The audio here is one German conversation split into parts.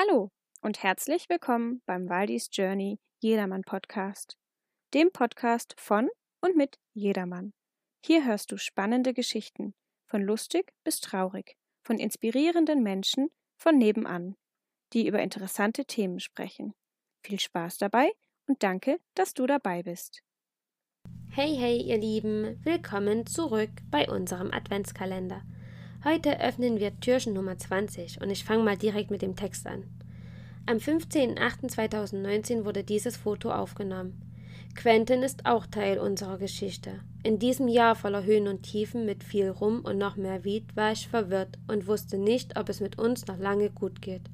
Hallo und herzlich willkommen beim Waldis Journey Jedermann Podcast, dem Podcast von und mit Jedermann. Hier hörst du spannende Geschichten, von lustig bis traurig, von inspirierenden Menschen von nebenan, die über interessante Themen sprechen. Viel Spaß dabei und danke, dass du dabei bist. Hey, hey, ihr Lieben, willkommen zurück bei unserem Adventskalender. Heute öffnen wir Türchen Nummer 20 und ich fange mal direkt mit dem Text an. Am 15.08.2019 wurde dieses Foto aufgenommen. Quentin ist auch Teil unserer Geschichte. In diesem Jahr voller Höhen und Tiefen mit viel Rum und noch mehr Wied war ich verwirrt und wusste nicht, ob es mit uns noch lange gut geht.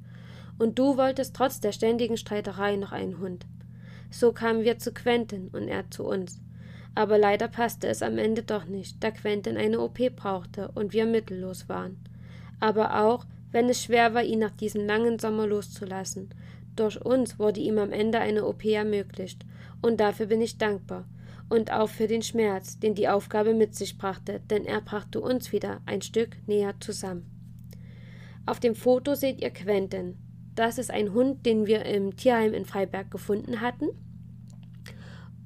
Und du wolltest trotz der ständigen Streiterei noch einen Hund. So kamen wir zu Quentin und er zu uns. Aber leider passte es am Ende doch nicht, da Quentin eine OP brauchte und wir mittellos waren. Aber auch, wenn es schwer war, ihn nach diesem langen Sommer loszulassen. Durch uns wurde ihm am Ende eine OP ermöglicht, und dafür bin ich dankbar. Und auch für den Schmerz, den die Aufgabe mit sich brachte, denn er brachte uns wieder ein Stück näher zusammen. Auf dem Foto seht ihr Quentin. Das ist ein Hund, den wir im Tierheim in Freiberg gefunden hatten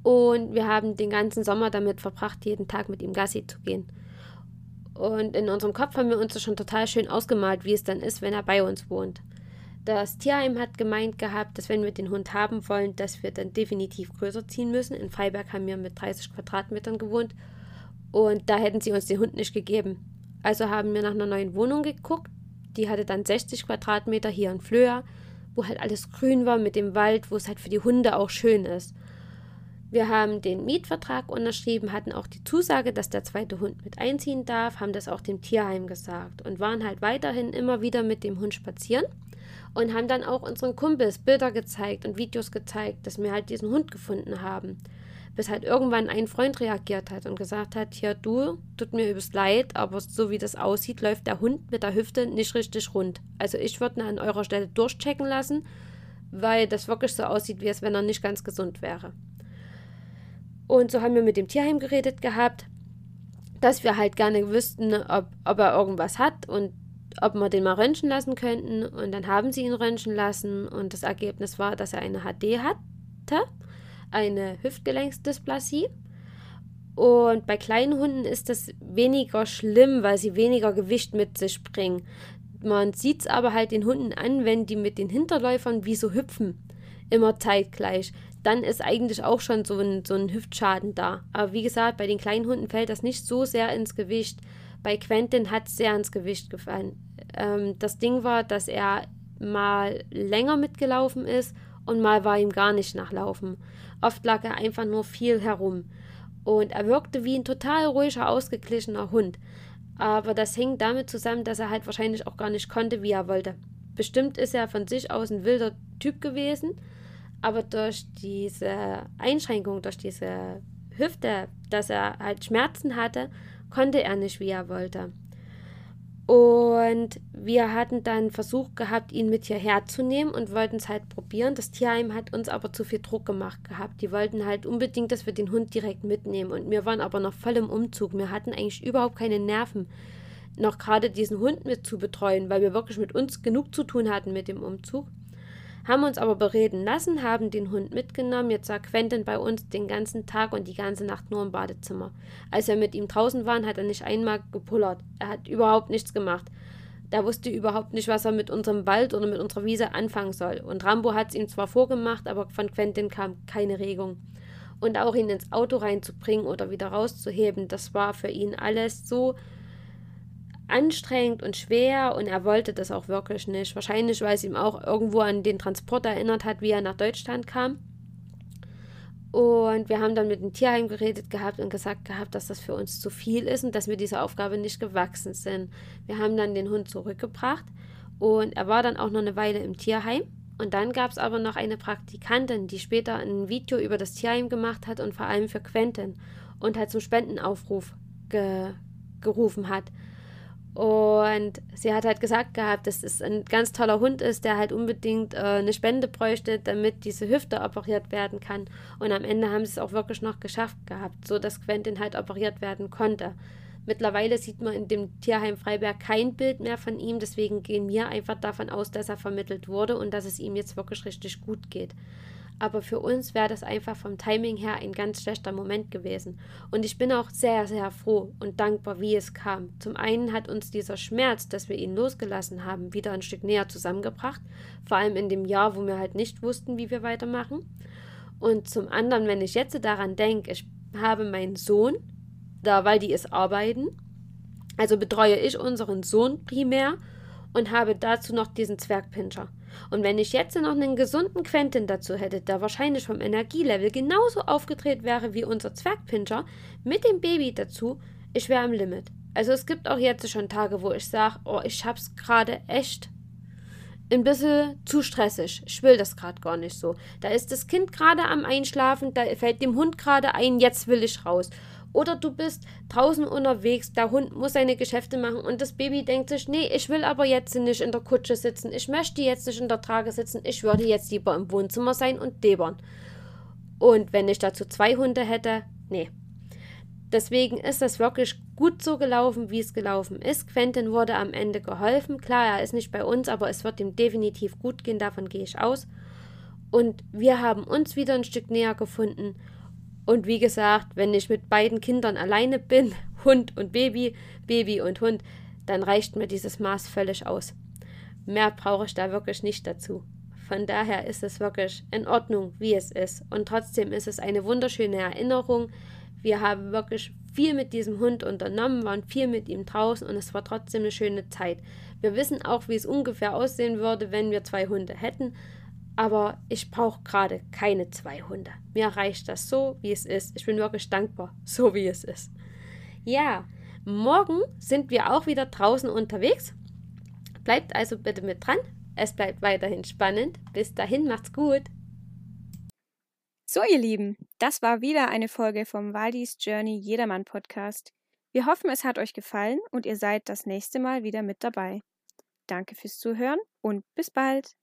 und wir haben den ganzen Sommer damit verbracht, jeden Tag mit ihm Gassi zu gehen. Und in unserem Kopf haben wir uns das schon total schön ausgemalt, wie es dann ist, wenn er bei uns wohnt. Das Tierheim hat gemeint gehabt, dass wenn wir den Hund haben wollen, dass wir dann definitiv größer ziehen müssen. In Freiberg haben wir mit 30 Quadratmetern gewohnt und da hätten sie uns den Hund nicht gegeben. Also haben wir nach einer neuen Wohnung geguckt. Die hatte dann 60 Quadratmeter hier in Flöa, wo halt alles grün war mit dem Wald, wo es halt für die Hunde auch schön ist. Wir haben den Mietvertrag unterschrieben, hatten auch die Zusage, dass der zweite Hund mit einziehen darf, haben das auch dem Tierheim gesagt und waren halt weiterhin immer wieder mit dem Hund spazieren und haben dann auch unseren Kumpels Bilder gezeigt und Videos gezeigt, dass wir halt diesen Hund gefunden haben. Bis halt irgendwann ein Freund reagiert hat und gesagt hat, hier du, tut mir übelst leid, aber so wie das aussieht, läuft der Hund mit der Hüfte nicht richtig rund. Also ich würde ihn an eurer Stelle durchchecken lassen, weil das wirklich so aussieht, wie als wenn er nicht ganz gesund wäre. Und so haben wir mit dem Tierheim geredet gehabt, dass wir halt gerne wüssten, ob, ob er irgendwas hat und ob wir den mal röntgen lassen könnten. Und dann haben sie ihn röntgen lassen und das Ergebnis war, dass er eine HD hatte, eine Hüftgelenksdysplasie. Und bei kleinen Hunden ist das weniger schlimm, weil sie weniger Gewicht mit sich bringen. Man sieht es aber halt den Hunden an, wenn die mit den Hinterläufern wie so hüpfen. Immer zeitgleich dann ist eigentlich auch schon so ein, so ein Hüftschaden da. Aber wie gesagt, bei den kleinen Hunden fällt das nicht so sehr ins Gewicht. Bei Quentin hat es sehr ins Gewicht gefallen. Ähm, das Ding war, dass er mal länger mitgelaufen ist und mal war ihm gar nicht nachlaufen. Oft lag er einfach nur viel herum. Und er wirkte wie ein total ruhiger, ausgeglichener Hund. Aber das hing damit zusammen, dass er halt wahrscheinlich auch gar nicht konnte, wie er wollte. Bestimmt ist er von sich aus ein wilder Typ gewesen aber durch diese Einschränkung, durch diese Hüfte, dass er halt Schmerzen hatte, konnte er nicht, wie er wollte. Und wir hatten dann Versuch gehabt, ihn mit hierher zu nehmen und wollten es halt probieren. Das Tierheim hat uns aber zu viel Druck gemacht gehabt. Die wollten halt unbedingt, dass wir den Hund direkt mitnehmen. Und wir waren aber noch voll im Umzug. Wir hatten eigentlich überhaupt keine Nerven, noch gerade diesen Hund mit zu betreuen, weil wir wirklich mit uns genug zu tun hatten mit dem Umzug haben uns aber bereden lassen, haben den Hund mitgenommen. Jetzt war Quentin bei uns den ganzen Tag und die ganze Nacht nur im Badezimmer. Als wir mit ihm draußen waren, hat er nicht einmal gepullert. Er hat überhaupt nichts gemacht. Der wusste überhaupt nicht, was er mit unserem Wald oder mit unserer Wiese anfangen soll. Und Rambo hat es ihm zwar vorgemacht, aber von Quentin kam keine Regung. Und auch ihn ins Auto reinzubringen oder wieder rauszuheben, das war für ihn alles so anstrengend und schwer und er wollte das auch wirklich nicht. Wahrscheinlich, weil es ihm auch irgendwo an den Transport erinnert hat, wie er nach Deutschland kam. Und wir haben dann mit dem Tierheim geredet gehabt und gesagt gehabt, dass das für uns zu viel ist und dass wir dieser Aufgabe nicht gewachsen sind. Wir haben dann den Hund zurückgebracht und er war dann auch noch eine Weile im Tierheim. Und dann gab es aber noch eine Praktikantin, die später ein Video über das Tierheim gemacht hat und vor allem für Quentin und halt zum Spendenaufruf ge gerufen hat. Und sie hat halt gesagt gehabt, dass es ein ganz toller Hund ist, der halt unbedingt äh, eine Spende bräuchte, damit diese Hüfte operiert werden kann. Und am Ende haben sie es auch wirklich noch geschafft gehabt, so dass Quentin halt operiert werden konnte. Mittlerweile sieht man in dem Tierheim Freiberg kein Bild mehr von ihm, deswegen gehen wir einfach davon aus, dass er vermittelt wurde und dass es ihm jetzt wirklich richtig gut geht. Aber für uns wäre das einfach vom Timing her ein ganz schlechter Moment gewesen. Und ich bin auch sehr, sehr froh und dankbar, wie es kam. Zum einen hat uns dieser Schmerz, dass wir ihn losgelassen haben, wieder ein Stück näher zusammengebracht. Vor allem in dem Jahr, wo wir halt nicht wussten, wie wir weitermachen. Und zum anderen, wenn ich jetzt daran denke, ich habe meinen Sohn, da weil die ist arbeiten. Also betreue ich unseren Sohn primär und habe dazu noch diesen Zwergpinscher. Und wenn ich jetzt noch einen gesunden Quentin dazu hätte, der wahrscheinlich vom Energielevel genauso aufgedreht wäre wie unser Zwergpinscher, mit dem Baby dazu, ich wäre am Limit. Also es gibt auch jetzt schon Tage, wo ich sage, oh, ich hab's gerade echt ein bisschen zu stressig. Ich will das gerade gar nicht so. Da ist das Kind gerade am Einschlafen, da fällt dem Hund gerade ein, jetzt will ich raus. Oder du bist draußen unterwegs, der Hund muss seine Geschäfte machen und das Baby denkt sich, nee, ich will aber jetzt nicht in der Kutsche sitzen, ich möchte jetzt nicht in der Trage sitzen, ich würde jetzt lieber im Wohnzimmer sein und debern. Und wenn ich dazu zwei Hunde hätte, nee. Deswegen ist das wirklich gut so gelaufen, wie es gelaufen ist. Quentin wurde am Ende geholfen. Klar, er ist nicht bei uns, aber es wird ihm definitiv gut gehen, davon gehe ich aus. Und wir haben uns wieder ein Stück näher gefunden und wie gesagt, wenn ich mit beiden Kindern alleine bin, Hund und Baby, Baby und Hund, dann reicht mir dieses Maß völlig aus. Mehr brauche ich da wirklich nicht dazu. Von daher ist es wirklich in Ordnung, wie es ist. Und trotzdem ist es eine wunderschöne Erinnerung. Wir haben wirklich viel mit diesem Hund unternommen, waren viel mit ihm draußen und es war trotzdem eine schöne Zeit. Wir wissen auch, wie es ungefähr aussehen würde, wenn wir zwei Hunde hätten aber ich brauche gerade keine zwei Hunde. Mir reicht das so, wie es ist. Ich bin wirklich dankbar, so wie es ist. Ja, morgen sind wir auch wieder draußen unterwegs. Bleibt also bitte mit dran. Es bleibt weiterhin spannend. Bis dahin, macht's gut. So, ihr Lieben, das war wieder eine Folge vom Waldis Journey Jedermann Podcast. Wir hoffen, es hat euch gefallen und ihr seid das nächste Mal wieder mit dabei. Danke fürs Zuhören und bis bald.